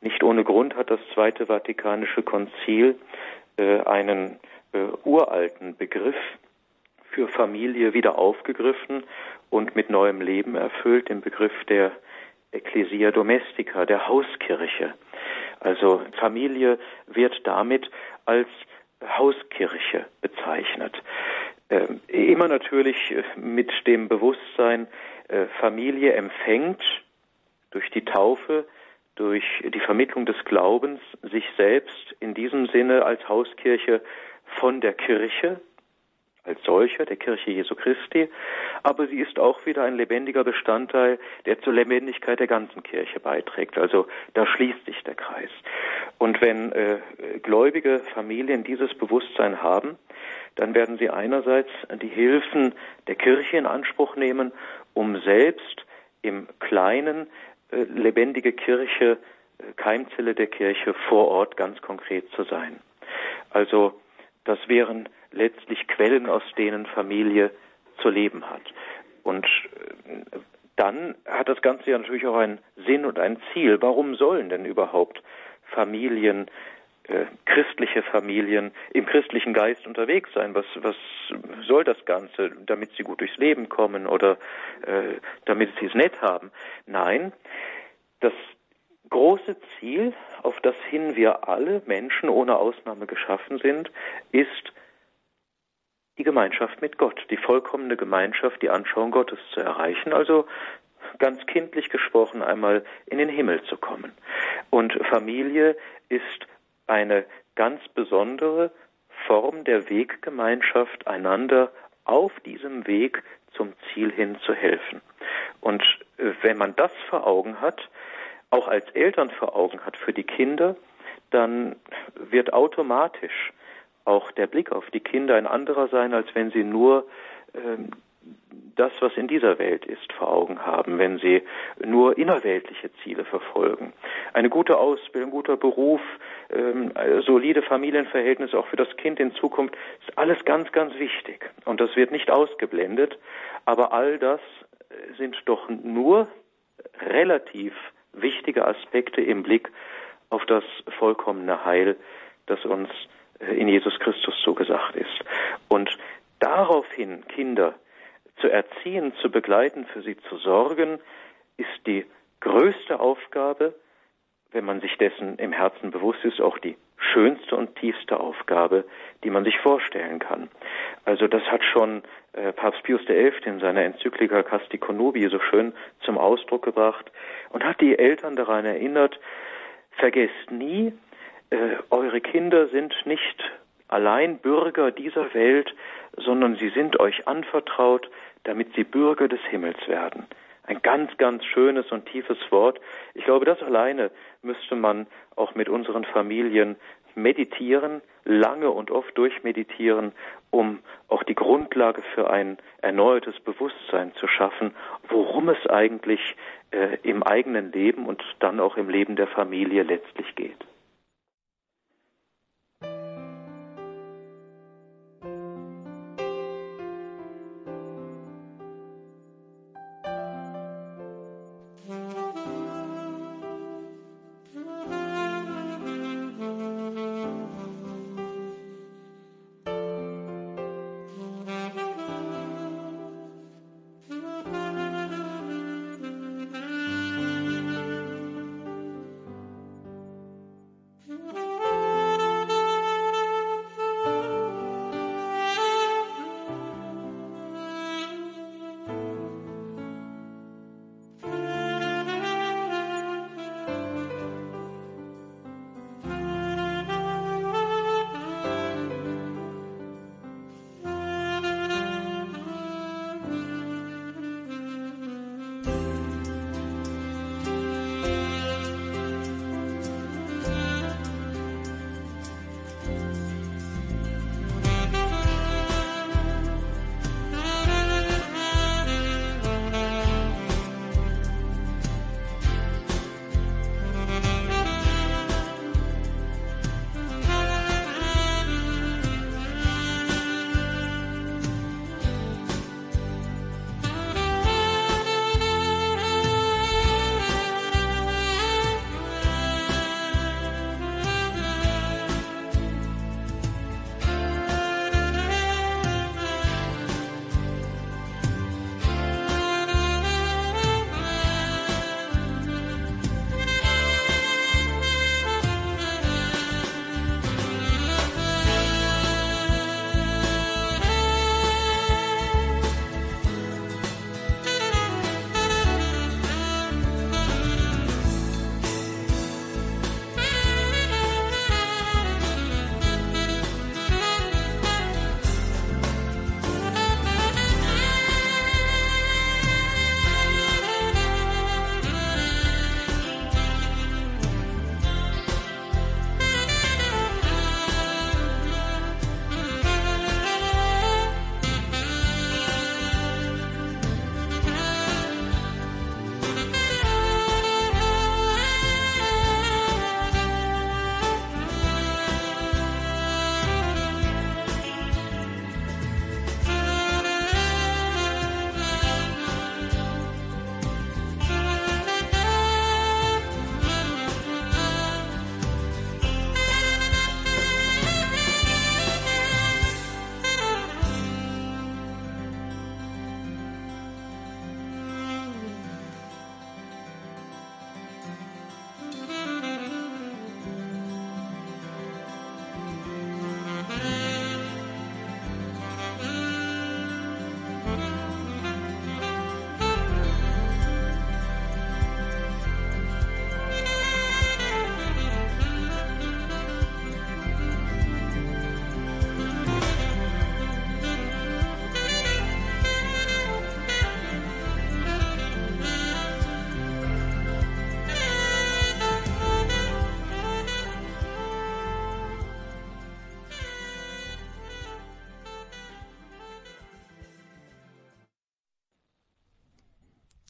Nicht ohne Grund hat das Zweite Vatikanische Konzil äh, einen äh, uralten Begriff für Familie wieder aufgegriffen und mit neuem Leben erfüllt, den Begriff der Ecclesia Domestica, der Hauskirche. Also Familie wird damit als Hauskirche bezeichnet. Ähm, immer natürlich mit dem Bewusstsein, äh, Familie empfängt durch die Taufe, durch die Vermittlung des Glaubens sich selbst in diesem Sinne als Hauskirche von der Kirche, als solcher, der Kirche Jesu Christi, aber sie ist auch wieder ein lebendiger Bestandteil, der zur Lebendigkeit der ganzen Kirche beiträgt. Also da schließt sich der Kreis. Und wenn äh, gläubige Familien dieses Bewusstsein haben, dann werden sie einerseits die Hilfen der Kirche in Anspruch nehmen, um selbst im Kleinen äh, lebendige Kirche, äh, Keimzelle der Kirche vor Ort ganz konkret zu sein. Also das wären letztlich Quellen, aus denen Familie zu leben hat. Und äh, dann hat das Ganze ja natürlich auch einen Sinn und ein Ziel. Warum sollen denn überhaupt Familien, äh, christliche Familien im christlichen Geist unterwegs sein? Was, was soll das Ganze? Damit sie gut durchs Leben kommen oder äh, damit sie es nett haben? Nein, das große Ziel, auf das hin wir alle Menschen ohne Ausnahme geschaffen sind, ist die Gemeinschaft mit Gott, die vollkommene Gemeinschaft, die Anschauung Gottes zu erreichen, also ganz kindlich gesprochen einmal in den Himmel zu kommen. Und Familie ist eine ganz besondere Form der Weggemeinschaft, einander auf diesem Weg zum Ziel hin zu helfen. Und äh, wenn man das vor Augen hat, auch als Eltern vor Augen hat für die Kinder, dann wird automatisch auch der Blick auf die Kinder ein anderer sein, als wenn sie nur ähm, das, was in dieser Welt ist, vor Augen haben, wenn sie nur innerweltliche Ziele verfolgen. Eine gute Ausbildung, guter Beruf, ähm, solide Familienverhältnisse auch für das Kind in Zukunft, ist alles ganz, ganz wichtig. Und das wird nicht ausgeblendet. Aber all das sind doch nur relativ wichtige Aspekte im Blick auf das vollkommene Heil, das uns äh, in Jesus Christus zugesagt ist. Und daraufhin Kinder zu erziehen, zu begleiten, für sie zu sorgen, ist die größte Aufgabe, wenn man sich dessen im Herzen bewusst ist, auch die schönste und tiefste Aufgabe, die man sich vorstellen kann. Also das hat schon äh, Papst Pius XI. in seiner Enzyklika Casti Connubii so schön zum Ausdruck gebracht und hat die Eltern daran erinnert, vergesst nie, äh, eure Kinder sind nicht allein Bürger dieser Welt, sondern sie sind euch anvertraut, damit sie Bürger des Himmels werden. Ein ganz, ganz schönes und tiefes Wort. Ich glaube, das alleine müsste man auch mit unseren Familien meditieren, lange und oft durchmeditieren, um auch die Grundlage für ein erneuertes Bewusstsein zu schaffen, worum es eigentlich äh, im eigenen Leben und dann auch im Leben der Familie letztlich geht.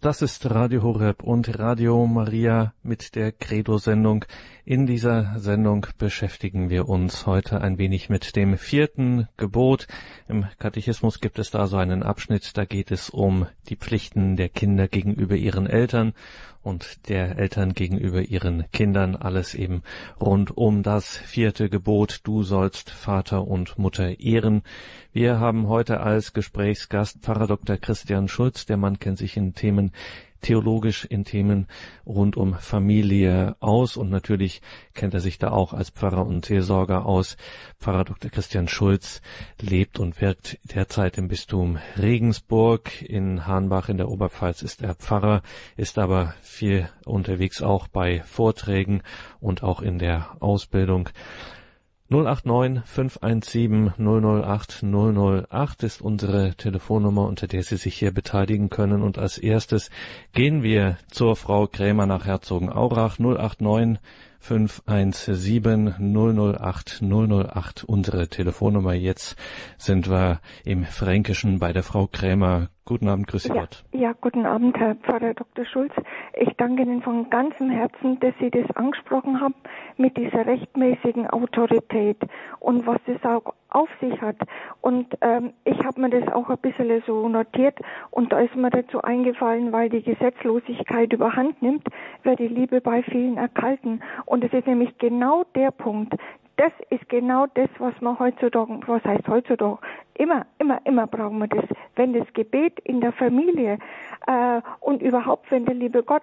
Das ist Radio Horeb und Radio Maria mit der Credo-Sendung. In dieser Sendung beschäftigen wir uns heute ein wenig mit dem vierten Gebot. Im Katechismus gibt es da so einen Abschnitt, da geht es um die Pflichten der Kinder gegenüber ihren Eltern und der Eltern gegenüber ihren Kindern, alles eben rund um das vierte Gebot, du sollst Vater und Mutter ehren. Wir haben heute als Gesprächsgast Pfarrer Dr. Christian Schulz, der Mann kennt sich in Themen theologisch in Themen rund um Familie aus und natürlich kennt er sich da auch als Pfarrer und Seelsorger aus. Pfarrer Dr. Christian Schulz lebt und wirkt derzeit im Bistum Regensburg. In Hahnbach in der Oberpfalz ist er Pfarrer, ist aber viel unterwegs auch bei Vorträgen und auch in der Ausbildung. 089 517 008 008 ist unsere Telefonnummer, unter der Sie sich hier beteiligen können. Und als erstes gehen wir zur Frau Krämer nach Herzogenaurach 089 517 008 008 unsere Telefonnummer. Jetzt sind wir im Fränkischen bei der Frau Krämer. Guten Abend, grüß ja, Gott. Ja, guten Abend, Herr Pfarrer Dr. Schulz. Ich danke Ihnen von ganzem Herzen, dass Sie das angesprochen haben mit dieser rechtmäßigen Autorität und was es auch auf sich hat. Und ähm, ich habe mir das auch ein bisschen so notiert und da ist mir dazu eingefallen, weil die Gesetzlosigkeit überhand nimmt, wird die Liebe bei vielen erkalten. Und es ist nämlich genau der Punkt, das ist genau das, was man heutzutage, was heißt heutzutage, immer, immer, immer brauchen wir das. Wenn das Gebet in der Familie äh, und überhaupt, wenn der liebe Gott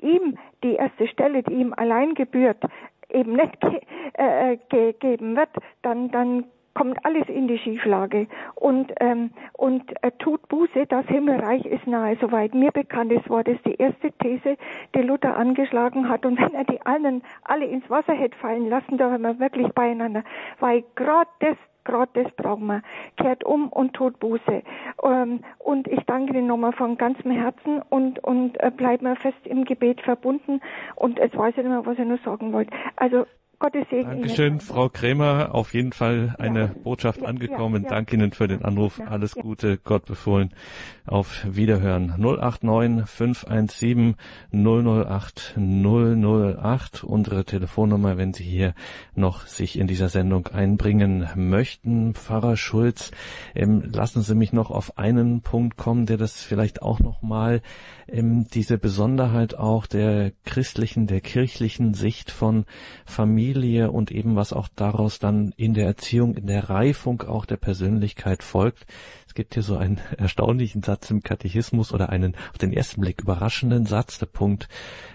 ihm die erste Stelle, die ihm allein gebührt, eben nicht ge äh, gegeben wird, dann, dann kommt alles in die Schieflage und ähm, und äh, tut Buße, das Himmelreich ist nahe. Soweit mir bekannt ist, war das die erste These, die Luther angeschlagen hat. Und wenn er die anderen alle ins Wasser hätte fallen lassen, da wären wir wirklich beieinander, weil gerade das gerade das brauchen wir. Kehrt um und tut Buße. Ähm, und ich danke Ihnen nochmal von ganzem Herzen und, und äh, bleiben wir fest im Gebet verbunden. Und jetzt weiß ich nicht mehr, was ich noch sagen wollte. Also Gottes Segen. Dankeschön, Ihnen. Frau Krämer. Auf jeden Fall eine ja. Botschaft ja, angekommen. Ja, Danke Ihnen für den Anruf. Alles Gute, Gott befohlen. Auf Wiederhören. 089 517 008 008. Unsere Telefonnummer, wenn Sie hier noch sich in dieser Sendung einbringen möchten. Pfarrer Schulz, ähm, lassen Sie mich noch auf einen Punkt kommen, der das vielleicht auch noch mal ähm, diese Besonderheit auch der christlichen, der kirchlichen Sicht von Familie und eben was auch daraus dann in der Erziehung, in der Reifung auch der Persönlichkeit folgt. Es gibt hier so einen erstaunlichen Satz im Katechismus oder einen auf den ersten Blick überraschenden Satz, der Punkt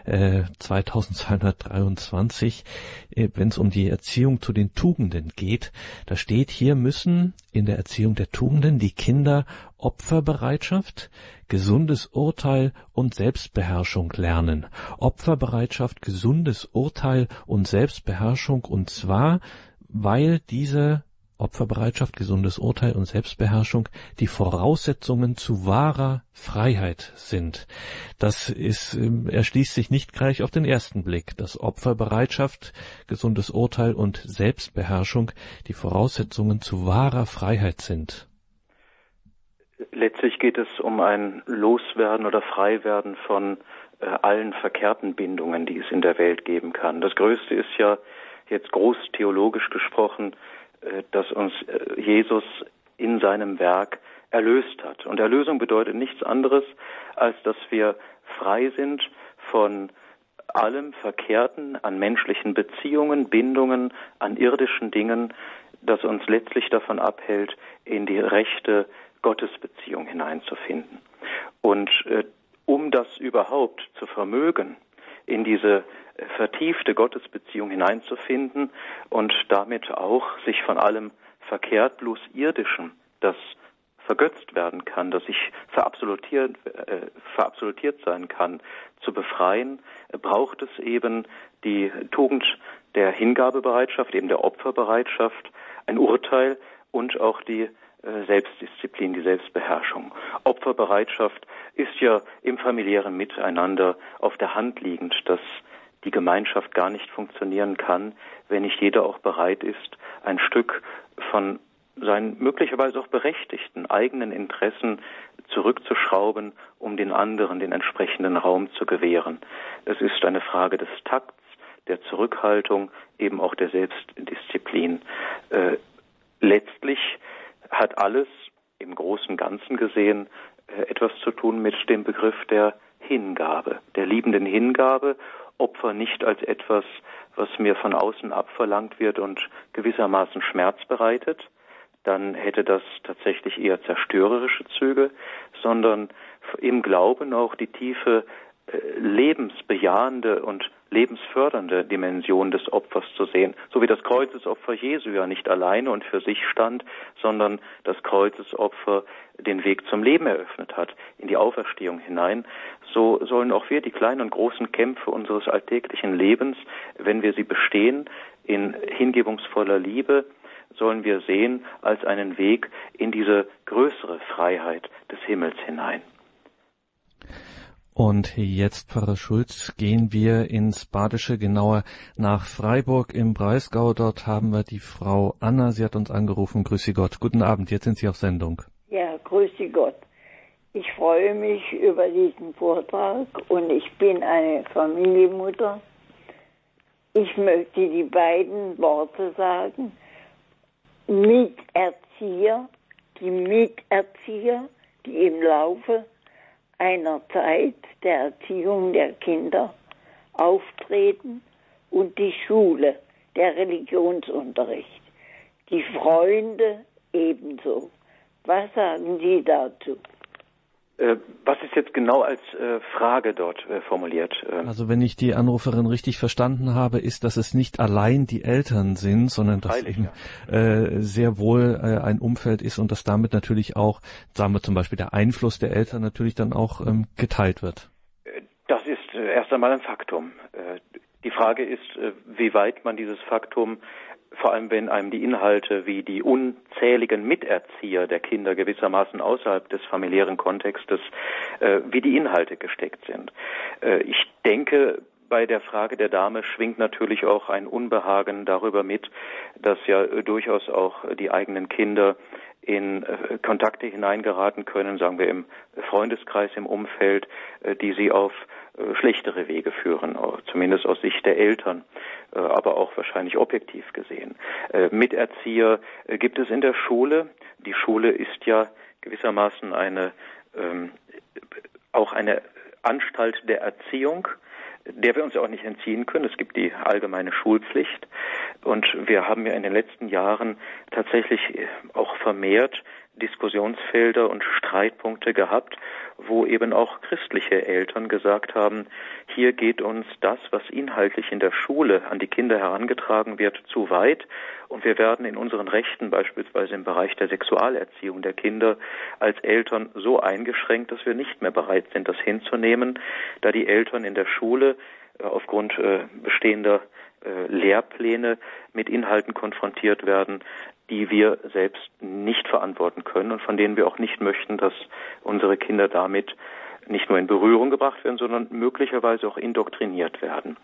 äh, 2223, äh, wenn es um die Erziehung zu den Tugenden geht. Da steht, hier müssen in der Erziehung der Tugenden die Kinder Opferbereitschaft, gesundes Urteil und Selbstbeherrschung lernen. Opferbereitschaft, gesundes Urteil und Selbstbeherrschung und zwar, weil diese Opferbereitschaft, gesundes Urteil und Selbstbeherrschung die Voraussetzungen zu wahrer Freiheit sind. Das ist, ähm, erschließt sich nicht gleich auf den ersten Blick, dass Opferbereitschaft, gesundes Urteil und Selbstbeherrschung die Voraussetzungen zu wahrer Freiheit sind. Letztlich geht es um ein Loswerden oder Freiwerden von äh, allen verkehrten Bindungen, die es in der Welt geben kann. Das Größte ist ja jetzt groß theologisch gesprochen, äh, dass uns äh, Jesus in seinem Werk erlöst hat. Und Erlösung bedeutet nichts anderes, als dass wir frei sind von allem Verkehrten an menschlichen Beziehungen, Bindungen, an irdischen Dingen, das uns letztlich davon abhält, in die rechte Gottesbeziehung hineinzufinden. Und äh, um das überhaupt zu vermögen, in diese äh, vertiefte Gottesbeziehung hineinzufinden und damit auch sich von allem verkehrt bloß irdischen, das vergötzt werden kann, das sich verabsolutiert, äh, verabsolutiert sein kann, zu befreien, braucht es eben die Tugend der Hingabebereitschaft, eben der Opferbereitschaft, ein Urteil und auch die Selbstdisziplin, die Selbstbeherrschung. Opferbereitschaft ist ja im familiären Miteinander auf der Hand liegend, dass die Gemeinschaft gar nicht funktionieren kann, wenn nicht jeder auch bereit ist, ein Stück von seinen möglicherweise auch berechtigten eigenen Interessen zurückzuschrauben, um den anderen den entsprechenden Raum zu gewähren. Es ist eine Frage des Takts, der Zurückhaltung, eben auch der Selbstdisziplin. Äh, letztlich hat alles im großen Ganzen gesehen äh, etwas zu tun mit dem Begriff der Hingabe, der liebenden Hingabe, Opfer nicht als etwas, was mir von außen abverlangt wird und gewissermaßen Schmerz bereitet, dann hätte das tatsächlich eher zerstörerische Züge, sondern im Glauben auch die tiefe äh, lebensbejahende und lebensfördernde Dimension des Opfers zu sehen, so wie das Kreuzesopfer Jesu ja nicht alleine und für sich stand, sondern das Kreuzesopfer den Weg zum Leben eröffnet hat, in die Auferstehung hinein, so sollen auch wir die kleinen und großen Kämpfe unseres alltäglichen Lebens, wenn wir sie bestehen, in hingebungsvoller Liebe, sollen wir sehen als einen Weg in diese größere Freiheit des Himmels hinein. Und jetzt, Pfarrer Schulz, gehen wir ins Badische, genauer nach Freiburg im Breisgau. Dort haben wir die Frau Anna. Sie hat uns angerufen. Grüße Gott. Guten Abend. Jetzt sind Sie auf Sendung. Ja, grüße Gott. Ich freue mich über diesen Vortrag und ich bin eine Familienmutter. Ich möchte die beiden Worte sagen. Miterzieher, die Miterzieher, die im Laufe einer Zeit der Erziehung der Kinder auftreten und die Schule, der Religionsunterricht, die Freunde ebenso. Was sagen Sie dazu? Äh, was ist jetzt genau als äh, Frage dort äh, formuliert? Ähm, also wenn ich die Anruferin richtig verstanden habe, ist, dass es nicht allein die Eltern sind, sondern dass Freilich, eben ja. sehr wohl ein Umfeld ist und dass damit natürlich auch, sagen wir zum Beispiel, der Einfluss der Eltern natürlich dann auch ähm, geteilt wird. Das ist erst einmal ein Faktum. Die Frage ist, wie weit man dieses Faktum vor allem wenn einem die Inhalte wie die unzähligen Miterzieher der Kinder gewissermaßen außerhalb des familiären Kontextes, äh, wie die Inhalte gesteckt sind. Äh, ich denke, bei der Frage der Dame schwingt natürlich auch ein Unbehagen darüber mit, dass ja äh, durchaus auch die eigenen Kinder in äh, Kontakte hineingeraten können, sagen wir im Freundeskreis, im Umfeld, äh, die sie auf schlechtere Wege führen, zumindest aus Sicht der Eltern, aber auch wahrscheinlich objektiv gesehen. Miterzieher gibt es in der Schule. Die Schule ist ja gewissermaßen eine ähm, auch eine Anstalt der Erziehung der wir uns auch nicht entziehen können. Es gibt die allgemeine Schulpflicht und wir haben ja in den letzten Jahren tatsächlich auch vermehrt Diskussionsfelder und Streitpunkte gehabt, wo eben auch christliche Eltern gesagt haben, hier geht uns das, was inhaltlich in der Schule an die Kinder herangetragen wird, zu weit. Und wir werden in unseren Rechten beispielsweise im Bereich der Sexualerziehung der Kinder als Eltern so eingeschränkt, dass wir nicht mehr bereit sind, das hinzunehmen, da die Eltern in der Schule äh, aufgrund äh, bestehender äh, Lehrpläne mit Inhalten konfrontiert werden, die wir selbst nicht verantworten können und von denen wir auch nicht möchten, dass unsere Kinder damit nicht nur in Berührung gebracht werden, sondern möglicherweise auch indoktriniert werden.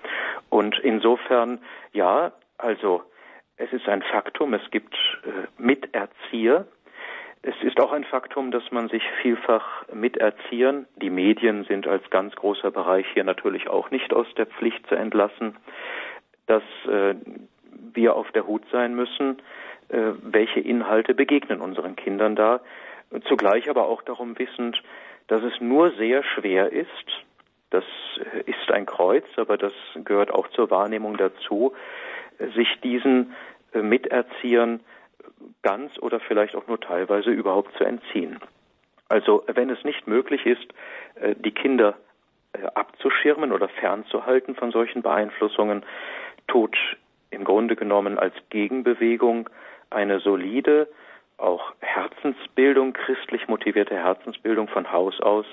Und insofern, ja, also es ist ein Faktum, es gibt äh, Miterzieher. Es ist auch ein Faktum, dass man sich vielfach miterziehen. Die Medien sind als ganz großer Bereich hier natürlich auch nicht aus der Pflicht zu entlassen, dass äh, wir auf der Hut sein müssen, welche Inhalte begegnen unseren Kindern da, zugleich aber auch darum wissend, dass es nur sehr schwer ist, das ist ein Kreuz, aber das gehört auch zur Wahrnehmung dazu, sich diesen äh, Miterziehern ganz oder vielleicht auch nur teilweise überhaupt zu entziehen. Also wenn es nicht möglich ist, äh, die Kinder abzuschirmen oder fernzuhalten von solchen Beeinflussungen, tut im Grunde genommen als Gegenbewegung eine solide, auch Herzensbildung, christlich motivierte Herzensbildung von Haus aus,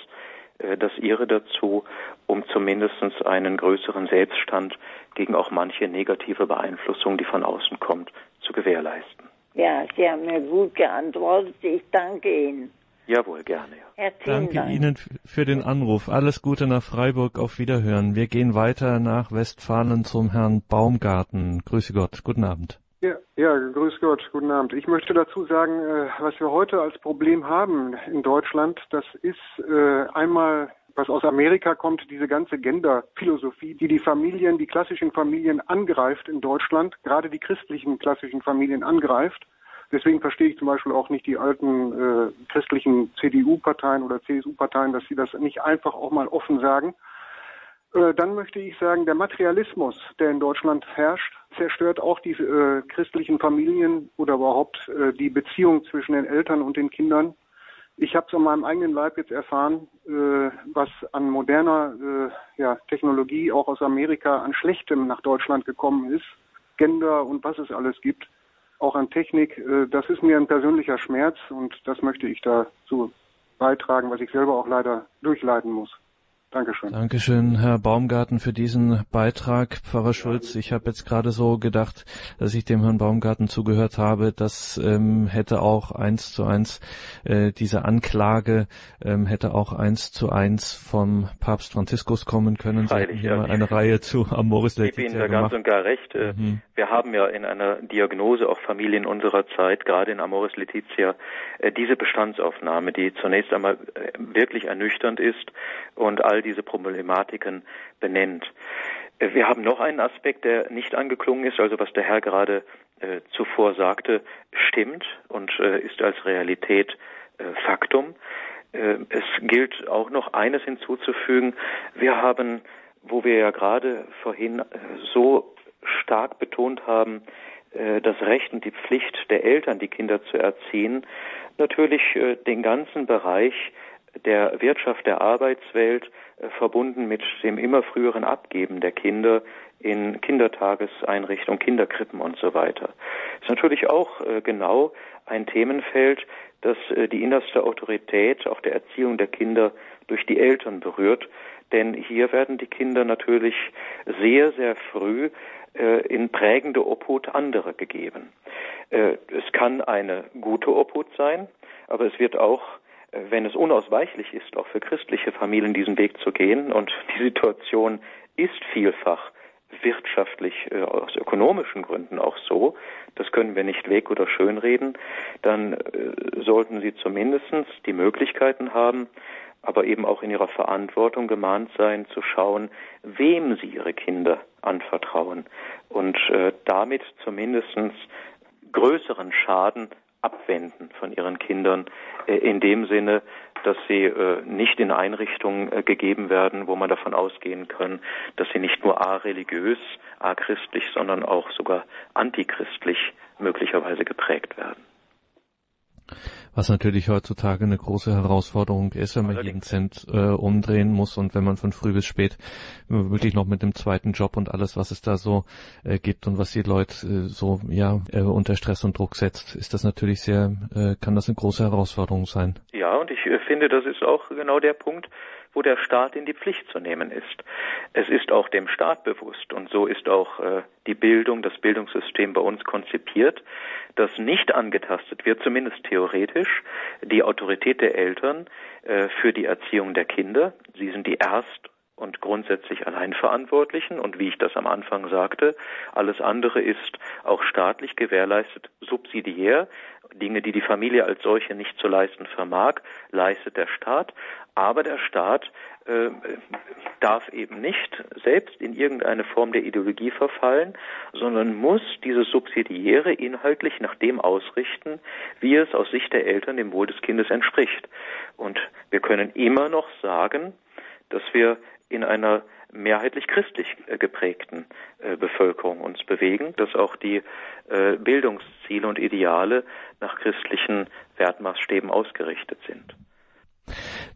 äh, das ihre dazu, um zumindest einen größeren Selbststand gegen auch manche negative Beeinflussung, die von außen kommt, zu gewährleisten. Ja, Sie haben mir gut geantwortet. Ich danke Ihnen. Jawohl, gerne. Ja. Danke Dank. Ihnen für den Anruf. Alles Gute nach Freiburg. Auf Wiederhören. Wir gehen weiter nach Westfalen zum Herrn Baumgarten. Grüße Gott. Guten Abend. Ja, ja, grüß Gott, guten Abend. Ich möchte dazu sagen, äh, was wir heute als Problem haben in Deutschland, das ist äh, einmal was aus Amerika kommt, diese ganze Gender-Philosophie, die die Familien, die klassischen Familien angreift in Deutschland, gerade die christlichen klassischen Familien angreift. Deswegen verstehe ich zum Beispiel auch nicht die alten äh, christlichen CDU-Parteien oder CSU-Parteien, dass sie das nicht einfach auch mal offen sagen. Äh, dann möchte ich sagen, der Materialismus, der in Deutschland herrscht, zerstört auch die äh, christlichen Familien oder überhaupt äh, die Beziehung zwischen den Eltern und den Kindern. Ich habe es an meinem eigenen Leib jetzt erfahren, äh, was an moderner äh, ja, Technologie auch aus Amerika an Schlechtem nach Deutschland gekommen ist. Gender und was es alles gibt, auch an Technik. Äh, das ist mir ein persönlicher Schmerz und das möchte ich dazu beitragen, was ich selber auch leider durchleiden muss. Dankeschön. Dankeschön, Herr Baumgarten, für diesen Beitrag. Pfarrer Schulz, ich habe jetzt gerade so gedacht, dass ich dem Herrn Baumgarten zugehört habe, das ähm, hätte auch eins zu eins, äh, diese Anklage ähm, hätte auch eins zu eins vom Papst Franziskus kommen können. Sie Freilich, hier ja. mal eine Reihe zu Amoris Laetitia Ich gebe Ihnen da ganz und gar recht. Äh, mhm. Wir haben ja in einer Diagnose auch Familien unserer Zeit, gerade in Amoris Laetitia, äh, diese Bestandsaufnahme, die zunächst einmal äh, wirklich ernüchternd ist und all diese Problematiken benennt. Äh, wir haben noch einen Aspekt, der nicht angeklungen ist, also was der Herr gerade äh, zuvor sagte, stimmt und äh, ist als Realität äh, Faktum. Äh, es gilt auch noch eines hinzuzufügen. Wir haben, wo wir ja gerade vorhin äh, so stark betont haben, das Recht und die Pflicht der Eltern, die Kinder zu erziehen, natürlich den ganzen Bereich der Wirtschaft der Arbeitswelt verbunden mit dem immer früheren Abgeben der Kinder in Kindertageseinrichtungen, Kinderkrippen und so weiter. Ist natürlich auch äh, genau ein Themenfeld, das äh, die innerste Autorität auch der Erziehung der Kinder durch die Eltern berührt. Denn hier werden die Kinder natürlich sehr, sehr früh in prägende Obhut anderer gegeben. es kann eine gute Obhut sein, aber es wird auch wenn es unausweichlich ist, auch für christliche Familien diesen Weg zu gehen, und die Situation ist vielfach wirtschaftlich äh, aus ökonomischen Gründen auch so, das können wir nicht weg oder schönreden, dann äh, sollten sie zumindest die Möglichkeiten haben, aber eben auch in ihrer Verantwortung gemahnt sein, zu schauen, wem sie ihre Kinder anvertrauen. Und äh, damit zumindest größeren Schaden abwenden von ihren Kindern äh, in dem Sinne, dass sie äh, nicht in Einrichtungen äh, gegeben werden, wo man davon ausgehen kann, dass sie nicht nur a-religiös, a-christlich, sondern auch sogar antichristlich möglicherweise geprägt werden. Was natürlich heutzutage eine große Herausforderung ist, wenn man jeden Cent äh, umdrehen muss und wenn man von früh bis spät wirklich noch mit dem zweiten Job und alles, was es da so äh, gibt und was die Leute äh, so ja äh, unter Stress und Druck setzt, ist das natürlich sehr, äh, kann das eine große Herausforderung sein. Ja, und ich äh, finde, das ist auch genau der Punkt, wo der Staat in die Pflicht zu nehmen ist. Es ist auch dem Staat bewusst und so ist auch äh, die Bildung, das Bildungssystem bei uns konzipiert, dass nicht angetastet wird, zumindest theoretisch, die Autorität der Eltern äh, für die Erziehung der Kinder. Sie sind die Erst- und grundsätzlich Alleinverantwortlichen und wie ich das am Anfang sagte, alles andere ist auch staatlich gewährleistet, subsidiär. Dinge, die die Familie als solche nicht zu leisten vermag, leistet der Staat. Aber der Staat äh, darf eben nicht selbst in irgendeine Form der Ideologie verfallen, sondern muss dieses Subsidiäre inhaltlich nach dem ausrichten, wie es aus Sicht der Eltern dem Wohl des Kindes entspricht. Und wir können immer noch sagen, dass wir in einer mehrheitlich christlich äh, geprägten äh, Bevölkerung uns bewegen, dass auch die äh, Bildungsziele und Ideale nach christlichen Wertmaßstäben ausgerichtet sind.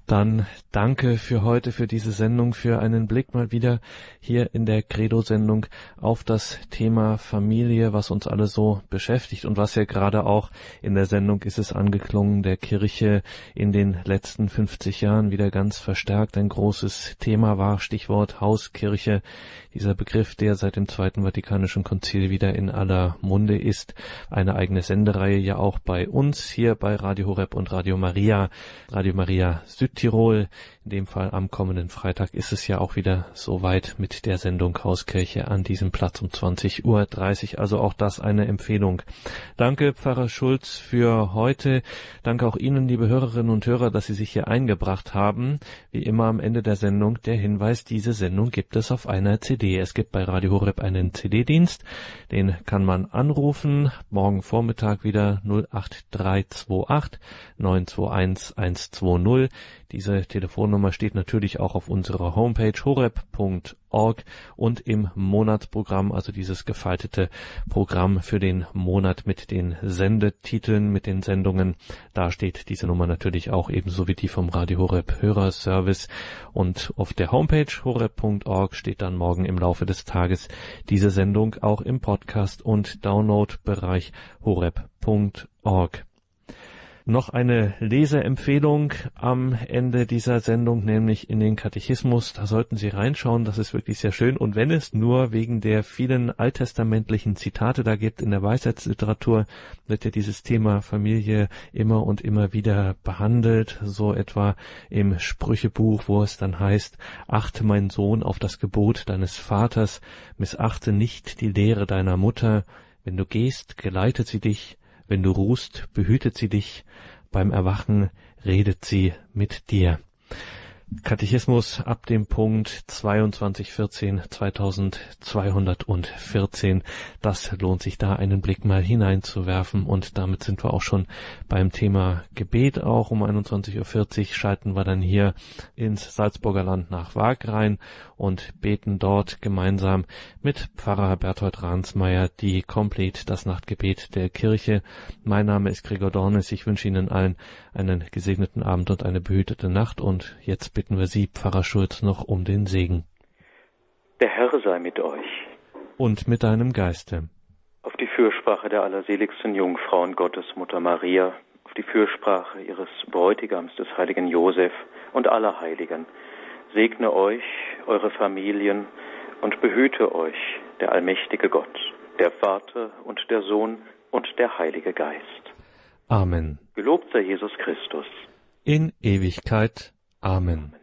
Dann danke für heute, für diese Sendung, für einen Blick mal wieder hier in der Credo-Sendung auf das Thema Familie, was uns alle so beschäftigt und was ja gerade auch in der Sendung ist es angeklungen, der Kirche in den letzten 50 Jahren wieder ganz verstärkt ein großes Thema war. Stichwort Hauskirche, dieser Begriff, der seit dem Zweiten Vatikanischen Konzil wieder in aller Munde ist. Eine eigene Sendereihe ja auch bei uns hier bei Radio Horeb und Radio Maria. Radio Maria Maria Südtirol. In dem Fall am kommenden Freitag ist es ja auch wieder soweit mit der Sendung Hauskirche an diesem Platz um 20.30 Uhr. Also auch das eine Empfehlung. Danke, Pfarrer Schulz, für heute. Danke auch Ihnen, liebe Hörerinnen und Hörer, dass Sie sich hier eingebracht haben. Wie immer am Ende der Sendung der Hinweis, diese Sendung gibt es auf einer CD. Es gibt bei Radio Horeb einen CD-Dienst. Den kann man anrufen. Morgen Vormittag wieder 08328 921 120. Diese Telefonnummer steht natürlich auch auf unserer Homepage horeb.org und im Monatsprogramm, also dieses gefaltete Programm für den Monat mit den Sendetiteln, mit den Sendungen. Da steht diese Nummer natürlich auch ebenso wie die vom Radio Horeb Hörerservice. Und auf der Homepage horeb.org steht dann morgen im Laufe des Tages diese Sendung auch im Podcast und Download-Bereich horeb.org. Noch eine Leseempfehlung am Ende dieser Sendung, nämlich in den Katechismus. Da sollten Sie reinschauen, das ist wirklich sehr schön. Und wenn es nur wegen der vielen alttestamentlichen Zitate da gibt in der Weisheitsliteratur, wird ja dieses Thema Familie immer und immer wieder behandelt. So etwa im Sprüchebuch, wo es dann heißt, achte mein Sohn auf das Gebot deines Vaters, missachte nicht die Lehre deiner Mutter. Wenn du gehst, geleitet sie dich, wenn du ruhst, behütet sie dich, beim Erwachen redet sie mit dir. Katechismus ab dem Punkt 2214 2214. Das lohnt sich da einen Blick mal hineinzuwerfen und damit sind wir auch schon beim Thema Gebet auch um 21.40 Uhr schalten wir dann hier ins Salzburger Land nach Wagrain und beten dort gemeinsam mit Pfarrer Berthold Ransmeier die Complete das Nachtgebet der Kirche. Mein Name ist Gregor Dornes. Ich wünsche Ihnen allen einen gesegneten Abend und eine behütete Nacht und jetzt bitten wir Sie, Pfarrer Schulz, noch um den Segen. Der Herr sei mit euch. Und mit deinem Geiste. Auf die Fürsprache der allerseligsten Jungfrauen Gottes, Mutter Maria, auf die Fürsprache ihres Bräutigams, des heiligen Josef und aller Heiligen, segne euch, eure Familien und behüte euch der allmächtige Gott, der Vater und der Sohn und der Heilige Geist. Amen. Gelobt sei Jesus Christus. In Ewigkeit. Amen.